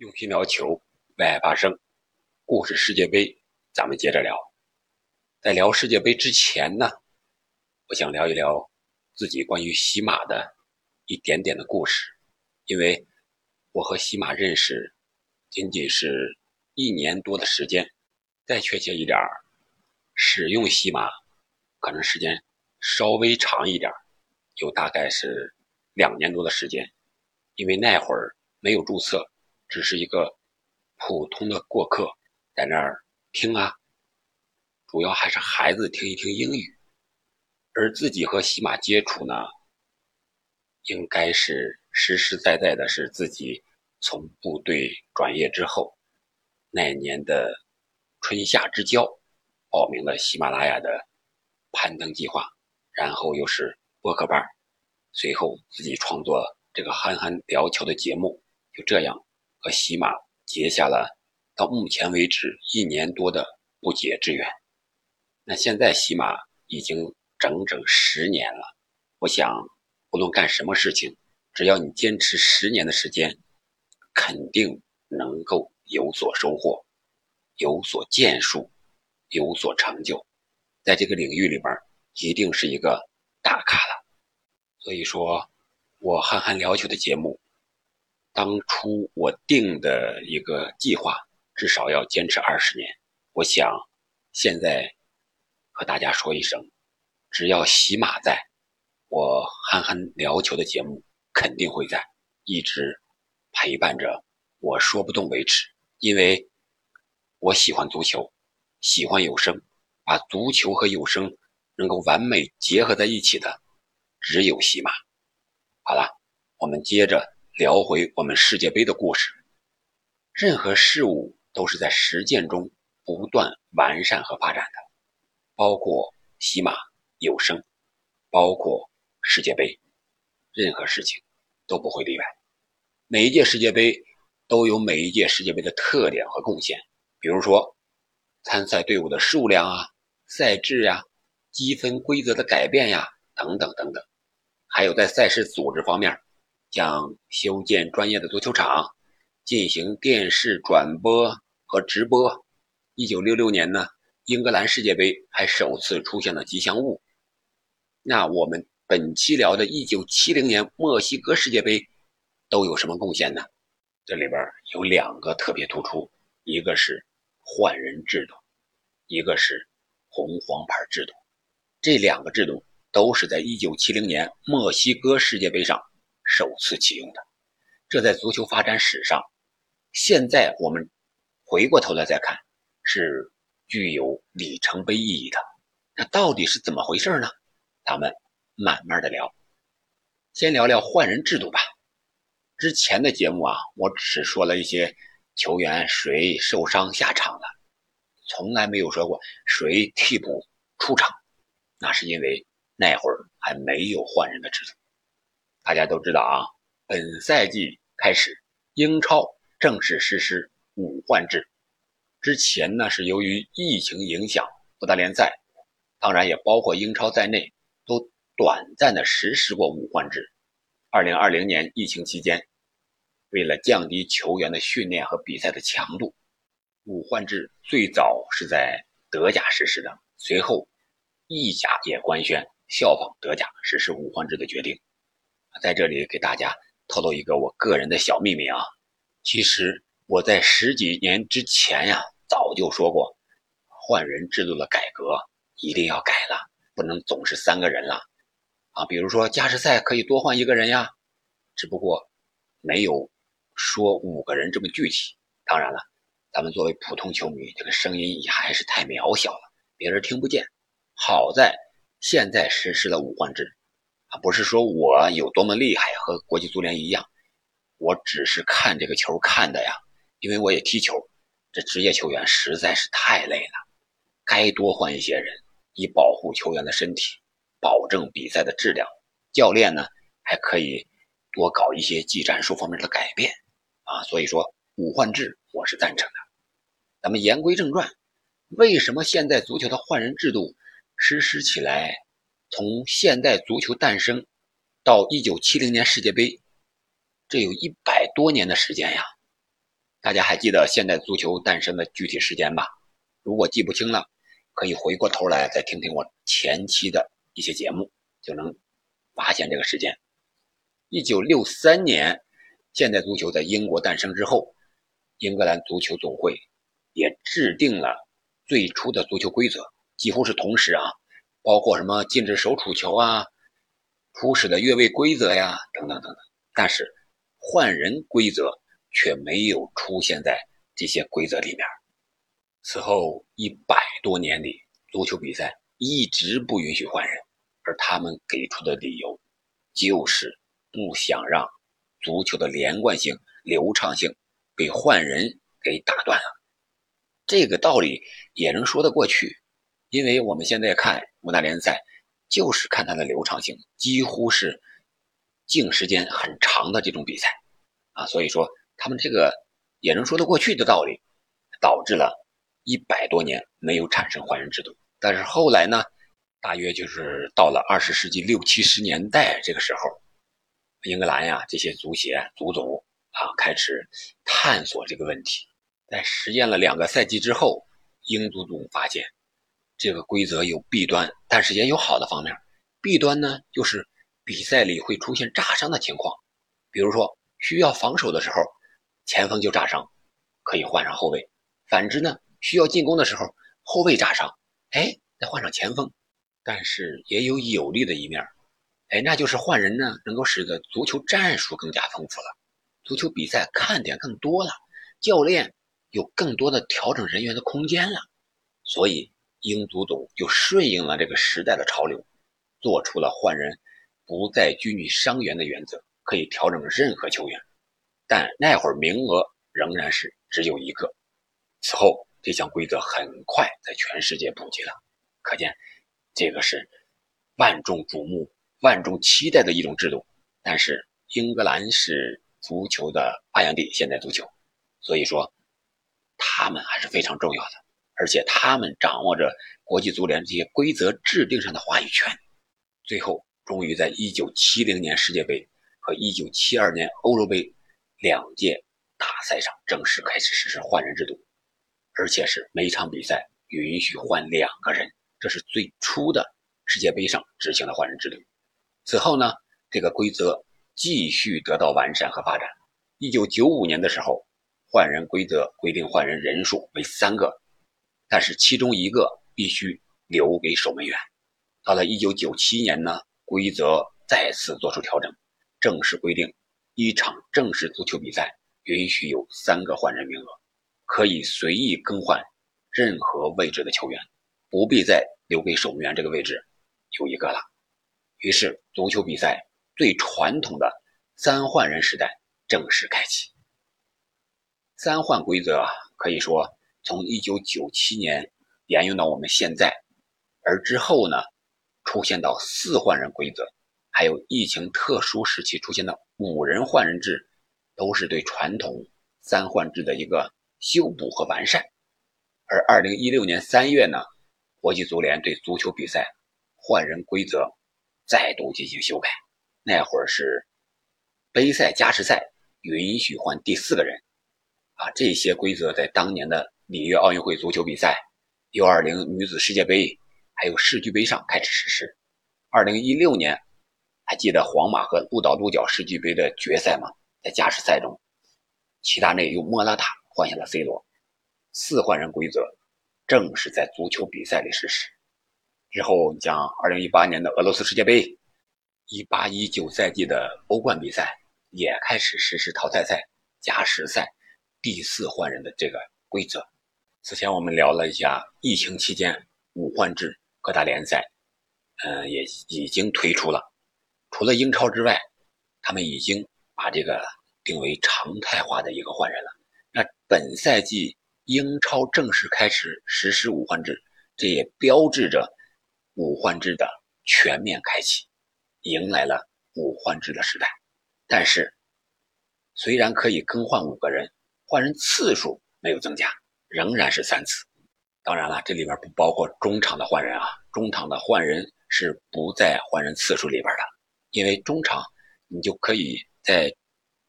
用心聊球，为爱发声。故事世界杯，咱们接着聊。在聊世界杯之前呢，我想聊一聊自己关于喜马的一点点的故事。因为我和喜马认识仅仅是一年多的时间，再确切一点儿，使用喜马可能时间稍微长一点儿，有大概是两年多的时间。因为那会儿没有注册。只是一个普通的过客，在那儿听啊，主要还是孩子听一听英语，而自己和喜马接触呢，应该是实实在在的，是自己从部队转业之后那年的春夏之交，报名了喜马拉雅的攀登计划，然后又是播客班，随后自己创作这个憨憨聊球的节目，就这样。和喜马结下了到目前为止一年多的不解之缘。那现在喜马已经整整十年了。我想，不论干什么事情，只要你坚持十年的时间，肯定能够有所收获，有所建树，有所成就。在这个领域里边，一定是一个大咖了。所以说，我憨憨聊球的节目。当初我定的一个计划，至少要坚持二十年。我想，现在和大家说一声，只要喜马在，我憨憨聊球的节目肯定会在，一直陪伴着我说不动为止。因为我喜欢足球，喜欢有声，把足球和有声能够完美结合在一起的，只有喜马。好了，我们接着。聊回我们世界杯的故事。任何事物都是在实践中不断完善和发展的，包括喜马有声，包括世界杯，任何事情都不会例外。每一届世界杯都有每一届世界杯的特点和贡献，比如说参赛队伍的数量啊、赛制呀、积分规则的改变呀等等等等，还有在赛事组织方面。将修建专业的足球场，进行电视转播和直播。一九六六年呢，英格兰世界杯还首次出现了吉祥物。那我们本期聊的1970年墨西哥世界杯都有什么贡献呢？这里边有两个特别突出，一个是换人制度，一个是红黄牌制度。这两个制度都是在1970年墨西哥世界杯上。首次启用的，这在足球发展史上，现在我们回过头来再看，是具有里程碑意义的。那到底是怎么回事呢？咱们慢慢的聊。先聊聊换人制度吧。之前的节目啊，我只说了一些球员谁受伤下场了，从来没有说过谁替补出场。那是因为那会儿还没有换人的制度。大家都知道啊，本赛季开始，英超正式实施五换制。之前呢，是由于疫情影响，各大联赛，当然也包括英超在内，都短暂的实施过五换制。二零二零年疫情期间，为了降低球员的训练和比赛的强度，五换制最早是在德甲实施的，随后意甲也官宣效仿德甲实施五换制的决定。在这里给大家透露一个我个人的小秘密啊，其实我在十几年之前呀，早就说过，换人制度的改革一定要改了，不能总是三个人了，啊，比如说加时赛可以多换一个人呀，只不过没有说五个人这么具体。当然了，咱们作为普通球迷，这个声音也还是太渺小了，别人听不见。好在现在实施了五换制。啊，不是说我有多么厉害，和国际足联一样，我只是看这个球看的呀。因为我也踢球，这职业球员实在是太累了，该多换一些人，以保护球员的身体，保证比赛的质量。教练呢，还可以多搞一些技战术方面的改变啊。所以说五换制我是赞成的。咱们言归正传，为什么现在足球的换人制度实施起来？从现代足球诞生到一九七零年世界杯，这有一百多年的时间呀。大家还记得现代足球诞生的具体时间吧？如果记不清了，可以回过头来再听听我前期的一些节目，就能发现这个时间。一九六三年，现代足球在英国诞生之后，英格兰足球总会也制定了最初的足球规则，几乎是同时啊，包括什么禁止手触球啊、初始的越位规则呀等等等等。但是换人规则却没有出现在这些规则里面。此后一百多年里，足球比赛一直不允许换人，而他们给出的理由就是。不想让足球的连贯性、流畅性被换人给打断了，这个道理也能说得过去，因为我们现在看五大联赛，就是看它的流畅性，几乎是静时间很长的这种比赛啊，所以说他们这个也能说得过去的道理，导致了一百多年没有产生换人制度。但是后来呢，大约就是到了二十世纪六七十年代这个时候。英格兰呀，这些足协、足总啊，开始探索这个问题。在实验了两个赛季之后，英足总发现这个规则有弊端，但是也有好的方面。弊端呢，就是比赛里会出现炸伤的情况，比如说需要防守的时候，前锋就炸伤，可以换上后卫；反之呢，需要进攻的时候，后卫炸伤，哎，再换上前锋。但是也有有利的一面。哎，那就是换人呢，能够使得足球战术更加丰富了，足球比赛看点更多了，教练有更多的调整人员的空间了，所以英足总就顺应了这个时代的潮流，做出了换人不再拘泥伤员的原则，可以调整任何球员，但那会儿名额仍然是只有一个。此后，这项规则很快在全世界普及了，可见这个是万众瞩目。万众期待的一种制度，但是英格兰是足球的发源地，现代足球，所以说他们还是非常重要的，而且他们掌握着国际足联这些规则制定上的话语权。最后，终于在1970年世界杯和1972年欧洲杯两届大赛上正式开始实施换人制度，而且是每场比赛允许换两个人，这是最初的世界杯上执行的换人制度。此后呢，这个规则继续得到完善和发展。一九九五年的时候，换人规则规定换人人数为三个，但是其中一个必须留给守门员。到了一九九七年呢，规则再次做出调整，正式规定一场正式足球比赛允许有三个换人名额，可以随意更换任何位置的球员，不必再留给守门员这个位置有一个了。于是，足球比赛最传统的三换人时代正式开启。三换规则可以说从1997年沿用到我们现在，而之后呢，出现到四换人规则，还有疫情特殊时期出现的五人换人制，都是对传统三换制的一个修补和完善。而2016年3月呢，国际足联对足球比赛换人规则。再度进行修改，那会儿是杯赛、加时赛允许换第四个人，啊，这些规则在当年的里约奥运会足球比赛、U20 女子世界杯还有世俱杯上开始实施。2016年，还记得皇马和鹿岛鹿角世俱杯的决赛吗？在加时赛中，齐达内用莫拉塔换下了 C 罗，四换人规则正式在足球比赛里实施。之后，像2018年的俄罗斯世界杯、18-19赛季的欧冠比赛也开始实施淘汰赛、加时赛、第四换人的这个规则。此前我们聊了一下，疫情期间五换制各大联赛，嗯，也已经推出了。除了英超之外，他们已经把这个定为常态化的一个换人了。那本赛季英超正式开始实施五换制，这也标志着。五换制的全面开启，迎来了五换制的时代。但是，虽然可以更换五个人，换人次数没有增加，仍然是三次。当然了，这里边不包括中场的换人啊，中场的换人是不在换人次数里边的，因为中场你就可以在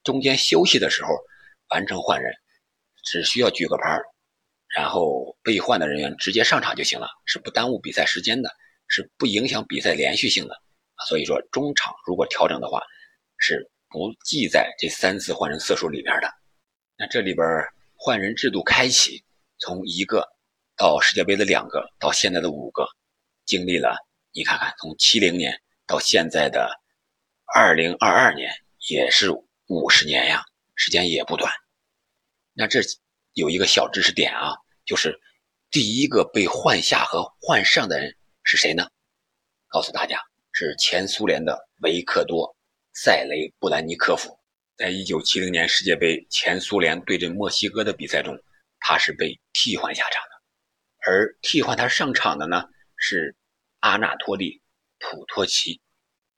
中间休息的时候完成换人，只需要举个牌，然后被换的人员直接上场就行了，是不耽误比赛时间的，是不影响比赛连续性的。所以说中场如果调整的话，是不计在这三次换人次数里边的。那这里边换人制度开启，从一个到世界杯的两个，到现在的五个，经历了你看看，从七零年到现在的二零二二年，也是五十年呀，时间也不短。那这有一个小知识点啊，就是第一个被换下和换上的人是谁呢？告诉大家，是前苏联的维克多·塞雷布兰尼科夫。在一九七零年世界杯前苏联对阵墨西哥的比赛中，他是被替换下场的，而替换他上场的呢是阿纳托利·普托奇。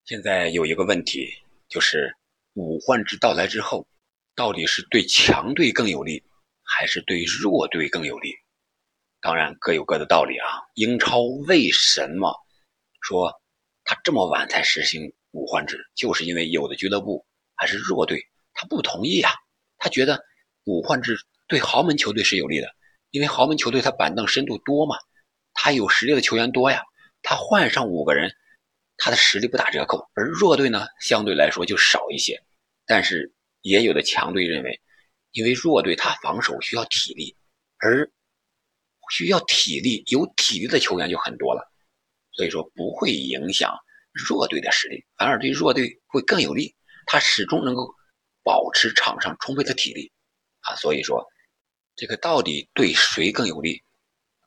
现在有一个问题，就是五换制到来之后。到底是对强队更有利，还是对弱队更有利？当然各有各的道理啊。英超为什么说他这么晚才实行五换制？就是因为有的俱乐部还是弱队，他不同意啊。他觉得五换制对豪门球队是有利的，因为豪门球队他板凳深度多嘛，他有实力的球员多呀。他换上五个人，他的实力不打折扣，而弱队呢相对来说就少一些，但是。也有的强队认为，因为弱队他防守需要体力，而需要体力有体力的球员就很多了，所以说不会影响弱队的实力，反而对弱队会更有利。他始终能够保持场上充沛的体力啊，所以说这个到底对谁更有利，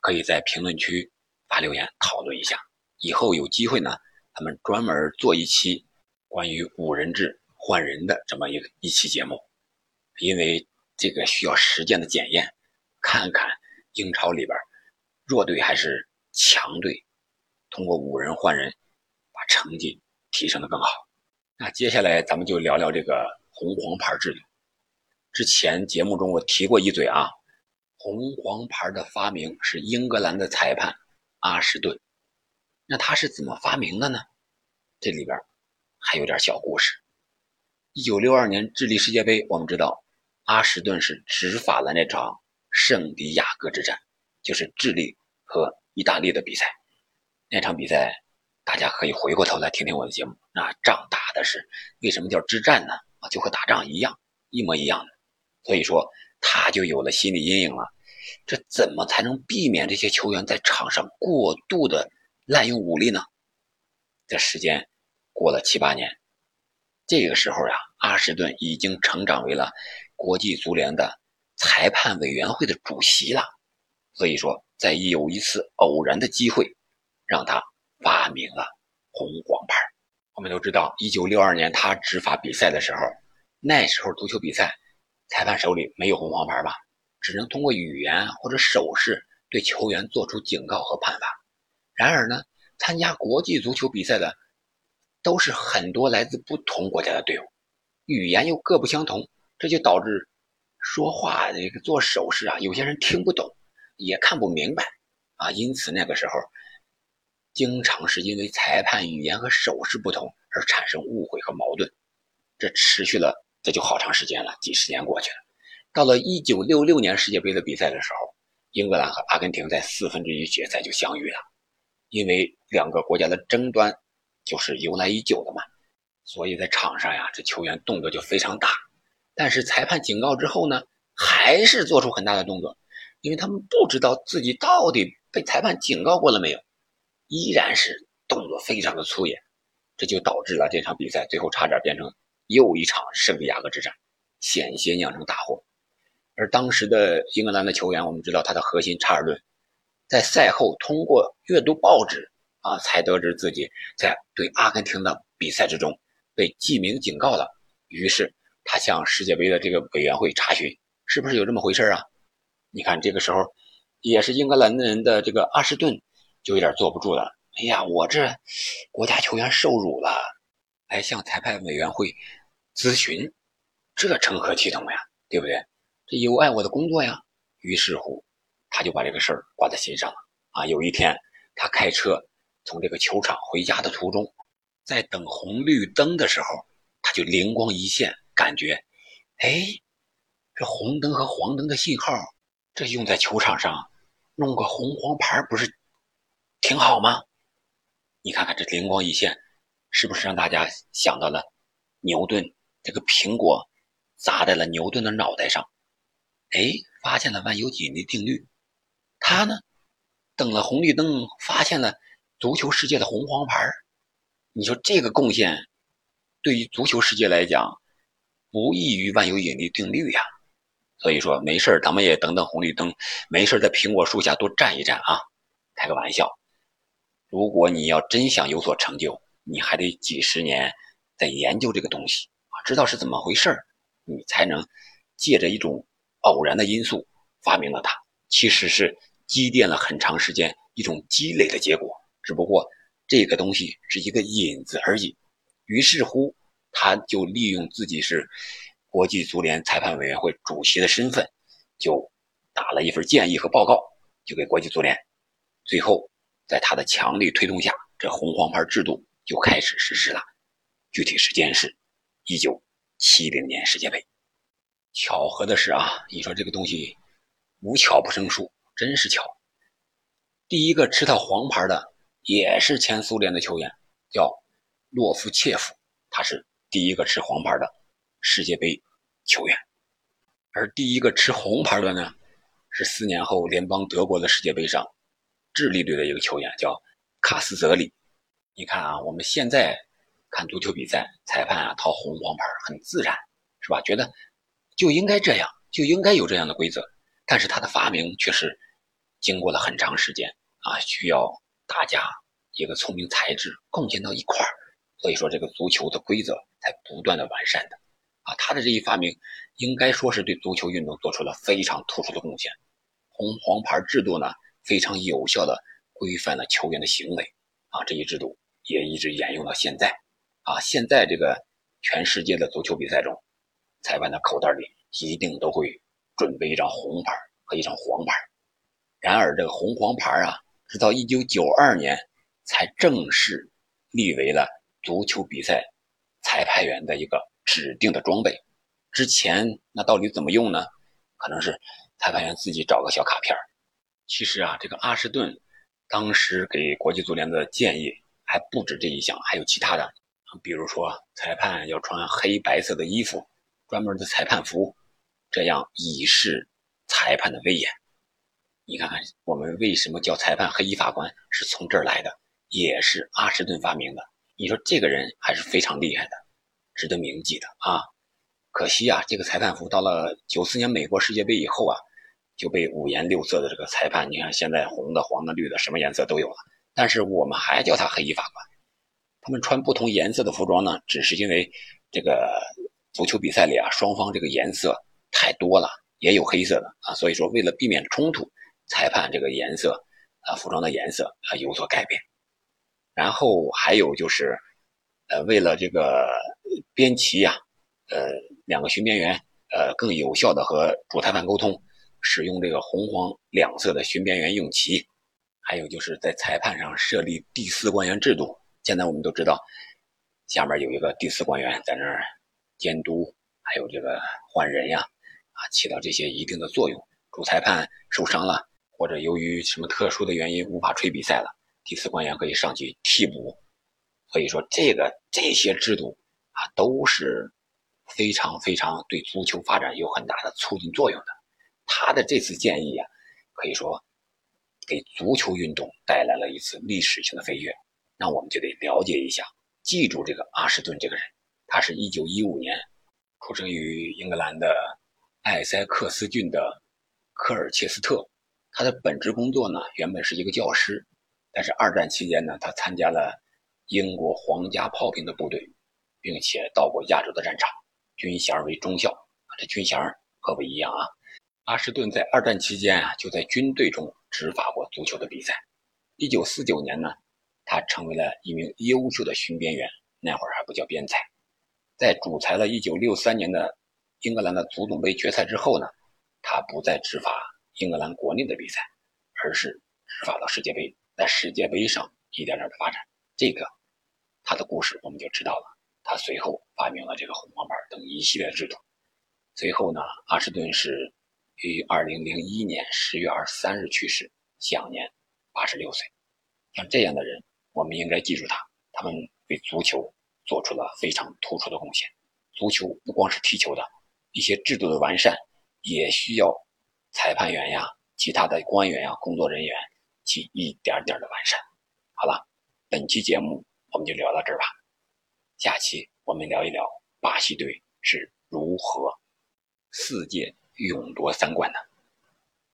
可以在评论区发留言讨论一下。以后有机会呢，咱们专门做一期关于五人制。换人的这么一个一期节目，因为这个需要实践的检验，看看英超里边弱队还是强队，通过五人换人把成绩提升的更好。那接下来咱们就聊聊这个红黄牌制度。之前节目中我提过一嘴啊，红黄牌的发明是英格兰的裁判阿什顿。那他是怎么发明的呢？这里边还有点小故事。一九六二年智利世界杯，我们知道阿什顿是执法了那场圣地亚哥之战，就是智利和意大利的比赛。那场比赛，大家可以回过头来听听我的节目。那仗打的是为什么叫之战呢？啊，就和打仗一样，一模一样的。所以说他就有了心理阴影了。这怎么才能避免这些球员在场上过度的滥用武力呢？这时间过了七八年。这个时候呀，阿什顿已经成长为了国际足联的裁判委员会的主席了。所以说，在有一次偶然的机会，让他发明了红黄牌。我们都知道，一九六二年他执法比赛的时候，那时候足球比赛裁判手里没有红黄牌吧，只能通过语言或者手势对球员做出警告和判罚。然而呢，参加国际足球比赛的。都是很多来自不同国家的队伍，语言又各不相同，这就导致说话这个做手势啊，有些人听不懂，也看不明白啊。因此那个时候，经常是因为裁判语言和手势不同而产生误会和矛盾。这持续了这就好长时间了，几十年过去了。到了1966年世界杯的比赛的时候，英格兰和阿根廷在四分之一决赛就相遇了，因为两个国家的争端。就是由来已久的嘛，所以在场上呀，这球员动作就非常大。但是裁判警告之后呢，还是做出很大的动作，因为他们不知道自己到底被裁判警告过了没有，依然是动作非常的粗野，这就导致了这场比赛最后差点变成又一场圣地亚哥之战，险些酿成大祸。而当时的英格兰的球员，我们知道他的核心查尔顿，在赛后通过阅读报纸。啊，才得知自己在对阿根廷的比赛之中被记名警告了。于是他向世界杯的这个委员会查询，是不是有这么回事啊？你看这个时候，也是英格兰人的这个阿什顿就有点坐不住了。哎呀，我这国家球员受辱了，来向裁判委员会咨询，这成何体统呀？对不对？这有碍我的工作呀。于是乎，他就把这个事儿挂在心上了。啊，有一天他开车。从这个球场回家的途中，在等红绿灯的时候，他就灵光一现，感觉，哎，这红灯和黄灯的信号，这用在球场上，弄个红黄牌不是挺好吗？你看看这灵光一现，是不是让大家想到了牛顿这个苹果砸在了牛顿的脑袋上？哎，发现了万有引力定律。他呢，等了红绿灯，发现了足球世界的红黄牌。你说这个贡献，对于足球世界来讲，不异于万有引力定律呀。所以说，没事咱们也等等红绿灯，没事在苹果树下多站一站啊。开个玩笑，如果你要真想有所成就，你还得几十年在研究这个东西啊，知道是怎么回事你才能借着一种偶然的因素发明了它。其实是积淀了很长时间一种积累的结果，只不过这个东西是一个引子而已。于是乎，他就利用自己是。国际足联裁判委员会主席的身份，就打了一份建议和报告，就给国际足联。最后，在他的强力推动下，这红黄牌制度就开始实施了。具体时间是一九七零年世界杯。巧合的是啊，你说这个东西无巧不成书，真是巧。第一个吃到黄牌的也是前苏联的球员，叫洛夫切夫，他是第一个吃黄牌的世界杯。球员，而第一个吃红牌的呢，是四年后联邦德国的世界杯上，智利队的一个球员叫卡斯泽里。你看啊，我们现在看足球比赛，裁判啊掏红黄牌很自然，是吧？觉得就应该这样，就应该有这样的规则。但是他的发明却是经过了很长时间啊，需要大家一个聪明才智贡献到一块儿，所以说这个足球的规则才不断的完善的。啊，他的这一发明应该说是对足球运动做出了非常突出的贡献。红黄牌制度呢，非常有效的规范了球员的行为。啊，这一制度也一直沿用到现在。啊，现在这个全世界的足球比赛中，裁判的口袋里一定都会准备一张红牌和一张黄牌。然而，这个红黄牌啊，直到1992年才正式立为了足球比赛裁判员的一个。指定的装备，之前那到底怎么用呢？可能是裁判员自己找个小卡片其实啊，这个阿什顿当时给国际足联的建议还不止这一项，还有其他的，比如说裁判要穿黑白色的衣服，专门的裁判服，这样以示裁判的威严。你看看我们为什么叫裁判黑衣法官，是从这儿来的，也是阿什顿发明的。你说这个人还是非常厉害的。值得铭记的啊，可惜啊，这个裁判服到了九四年美国世界杯以后啊，就被五颜六色的这个裁判，你看现在红的、黄的、绿的，什么颜色都有了。但是我们还叫他黑衣法官。他们穿不同颜色的服装呢，只是因为这个足球比赛里啊，双方这个颜色太多了，也有黑色的啊，所以说为了避免冲突，裁判这个颜色啊，服装的颜色啊有所改变。然后还有就是。呃，为了这个边旗呀，呃，两个巡边员，呃，更有效的和主裁判沟通，使用这个红黄两色的巡边员用旗，还有就是在裁判上设立第四官员制度。现在我们都知道，下面有一个第四官员在那儿监督，还有这个换人呀，啊，起到这些一定的作用。主裁判受伤了，或者由于什么特殊的原因无法吹比赛了，第四官员可以上去替补。所以说，这个这些制度啊，都是非常非常对足球发展有很大的促进作用的。他的这次建议啊，可以说给足球运动带来了一次历史性的飞跃。那我们就得了解一下，记住这个阿什顿这个人。他是一九一五年出生于英格兰的艾塞克斯郡的科尔切斯特。他的本职工作呢，原本是一个教师，但是二战期间呢，他参加了。英国皇家炮兵的部队，并且到过亚洲的战场，军衔为中校。这军衔可不一样啊！阿什顿在二战期间啊，就在军队中执法过足球的比赛。一九四九年呢，他成为了一名优秀的巡边员，那会儿还不叫边裁。在主裁了一九六三年的英格兰的足总杯决赛之后呢，他不再执法英格兰国内的比赛，而是执法到世界杯，在世界杯上一点点的发展。这个。他的故事我们就知道了。他随后发明了这个红黄牌等一系列制度。随后呢，阿什顿是于二零零一年十月二十三日去世，享年八十六岁。像这样的人，我们应该记住他，他们为足球做出了非常突出的贡献。足球不光是踢球的，一些制度的完善也需要裁判员呀、其他的官员呀、工作人员去一点点的完善。好了，本期节目我们就聊到这儿吧，下期我们聊一聊巴西队是如何。四届勇夺三冠的。